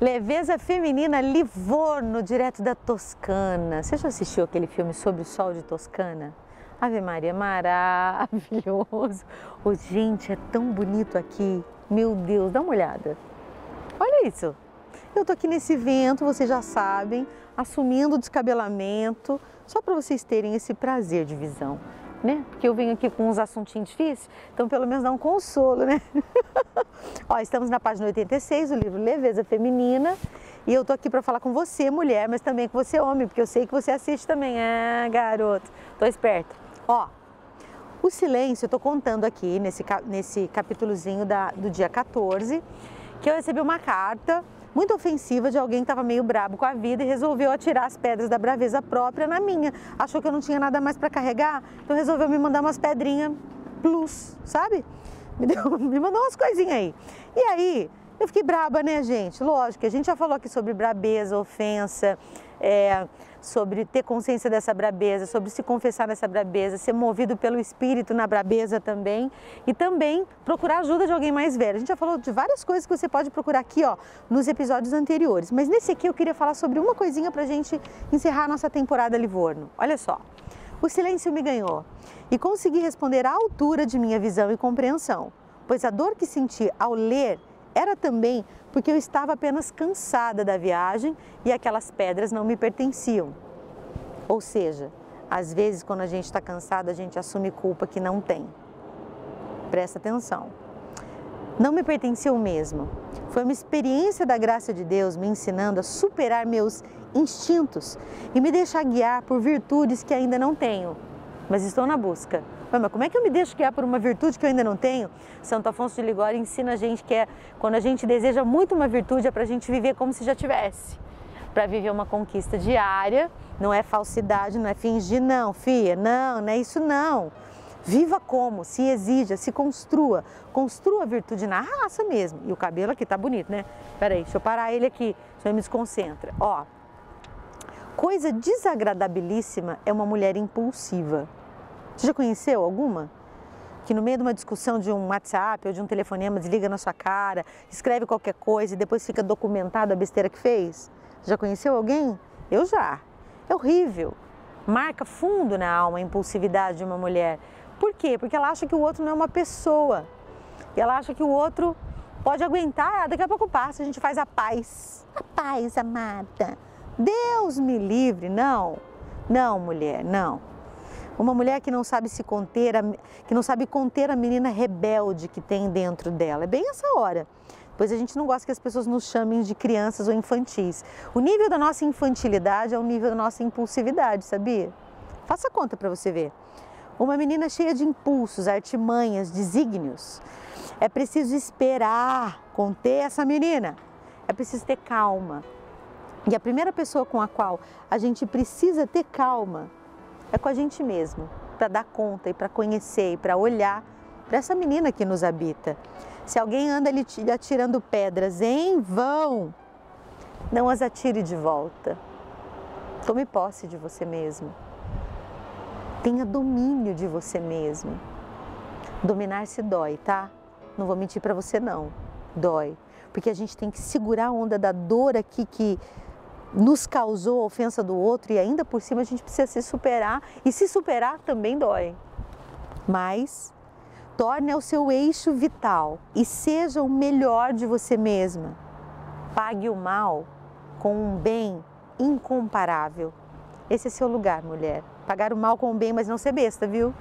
Leveza feminina Livorno, direto da Toscana. Você já assistiu aquele filme sobre o sol de Toscana? Ave Maria, maravilhoso. Oh, gente, é tão bonito aqui. Meu Deus, dá uma olhada. Olha isso. Eu tô aqui nesse vento, vocês já sabem, assumindo o descabelamento, só para vocês terem esse prazer de visão, né? Porque eu venho aqui com uns assuntinhos difíceis, então pelo menos dá um consolo, né? Ó, estamos na página 86 do livro Leveza Feminina e eu tô aqui para falar com você, mulher, mas também com você, homem, porque eu sei que você assiste também. Ah, garoto, tô esperta. Ó, o silêncio, eu tô contando aqui nesse, nesse capítulozinho da, do dia 14, que eu recebi uma carta muito ofensiva de alguém que estava meio brabo com a vida e resolveu atirar as pedras da braveza própria na minha. Achou que eu não tinha nada mais para carregar, então resolveu me mandar umas pedrinhas plus, sabe? Me, deu, me mandou umas coisinhas aí. E aí, eu fiquei braba, né, gente? Lógico, a gente já falou aqui sobre brabeza, ofensa, é, sobre ter consciência dessa brabeza, sobre se confessar nessa brabeza, ser movido pelo espírito na brabeza também e também procurar ajuda de alguém mais velho. A gente já falou de várias coisas que você pode procurar aqui, ó, nos episódios anteriores, mas nesse aqui eu queria falar sobre uma coisinha pra gente encerrar a nossa temporada Livorno. Olha só. O silêncio me ganhou e consegui responder à altura de minha visão e compreensão, pois a dor que senti ao ler era também porque eu estava apenas cansada da viagem e aquelas pedras não me pertenciam. Ou seja, às vezes quando a gente está cansado, a gente assume culpa que não tem. Presta atenção. Não me pertenciam mesmo. Foi uma experiência da graça de Deus me ensinando a superar meus instintos e me deixar guiar por virtudes que ainda não tenho, mas estou na busca. Mas como é que eu me deixo guiar por uma virtude que eu ainda não tenho? Santo Afonso de Ligório ensina a gente que é quando a gente deseja muito uma virtude é para a gente viver como se já tivesse. Para viver uma conquista diária, não é falsidade, não é fingir, não, filha, não, não é isso não. Viva como, se exija, se construa. Construa a virtude na raça mesmo. E o cabelo aqui tá bonito, né? Peraí, deixa eu parar ele aqui, senão me desconcentra. Ó, coisa desagradabilíssima é uma mulher impulsiva. Você já conheceu alguma? Que no meio de uma discussão de um WhatsApp ou de um telefonema desliga na sua cara, escreve qualquer coisa e depois fica documentado a besteira que fez? Já conheceu alguém? Eu já. É horrível. Marca fundo na alma a impulsividade de uma mulher. Por quê? Porque ela acha que o outro não é uma pessoa. E ela acha que o outro pode aguentar, ah, daqui a pouco passa, a gente faz a paz. A paz, amada. Deus me livre. Não, não, mulher, não. Uma mulher que não sabe se conter, que não sabe conter a menina rebelde que tem dentro dela. É bem essa hora. Pois a gente não gosta que as pessoas nos chamem de crianças ou infantis. O nível da nossa infantilidade é o nível da nossa impulsividade, sabia? Faça conta para você ver. Uma menina cheia de impulsos, artimanhas, desígnios. É preciso esperar conter essa menina. É preciso ter calma. E a primeira pessoa com a qual a gente precisa ter calma é com a gente mesmo, para dar conta e para conhecer e para olhar para essa menina que nos habita. Se alguém anda lhe atirando pedras em vão, não as atire de volta. Tome posse de você mesmo. Tenha domínio de você mesmo. Dominar-se dói, tá? Não vou mentir para você não. Dói. Porque a gente tem que segurar a onda da dor aqui que nos causou a ofensa do outro e ainda por cima a gente precisa se superar e se superar também dói. Mas torne ao seu eixo vital e seja o melhor de você mesma. Pague o mal com um bem incomparável. Esse é seu lugar, mulher. Pagar o mal com o bem, mas não ser besta, viu?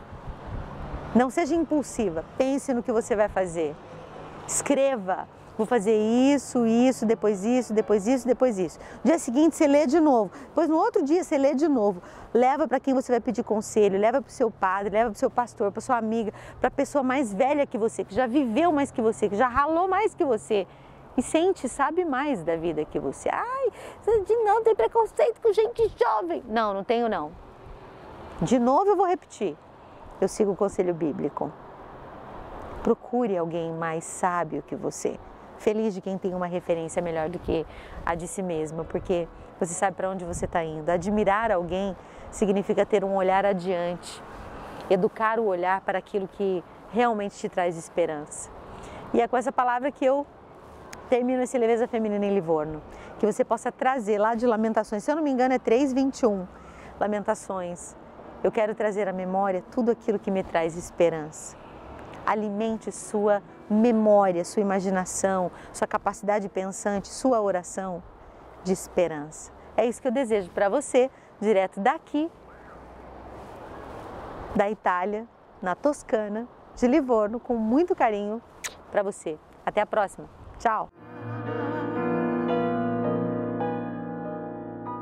Não seja impulsiva. Pense no que você vai fazer. Escreva, vou fazer isso, isso, depois isso, depois isso, depois isso. No dia seguinte você lê de novo, depois no outro dia você lê de novo. Leva para quem você vai pedir conselho, leva para o seu padre, leva para o seu pastor, para sua amiga, para a pessoa mais velha que você, que já viveu mais que você, que já ralou mais que você. E sente, sabe mais da vida que você. Ai, não tem preconceito com gente jovem. Não, não tenho não. De novo eu vou repetir. Eu sigo o conselho bíblico. Procure alguém mais sábio que você feliz de quem tem uma referência melhor do que a de si mesma, porque você sabe para onde você está indo. Admirar alguém significa ter um olhar adiante, educar o olhar para aquilo que realmente te traz esperança. E é com essa palavra que eu termino esse Leveza Feminina em Livorno. Que você possa trazer lá de Lamentações, se eu não me engano é 3,21. Lamentações. Eu quero trazer à memória tudo aquilo que me traz esperança. Alimente sua memória, sua imaginação, sua capacidade pensante, sua oração de esperança. É isso que eu desejo para você, direto daqui, da Itália, na Toscana, de Livorno, com muito carinho para você. Até a próxima. Tchau!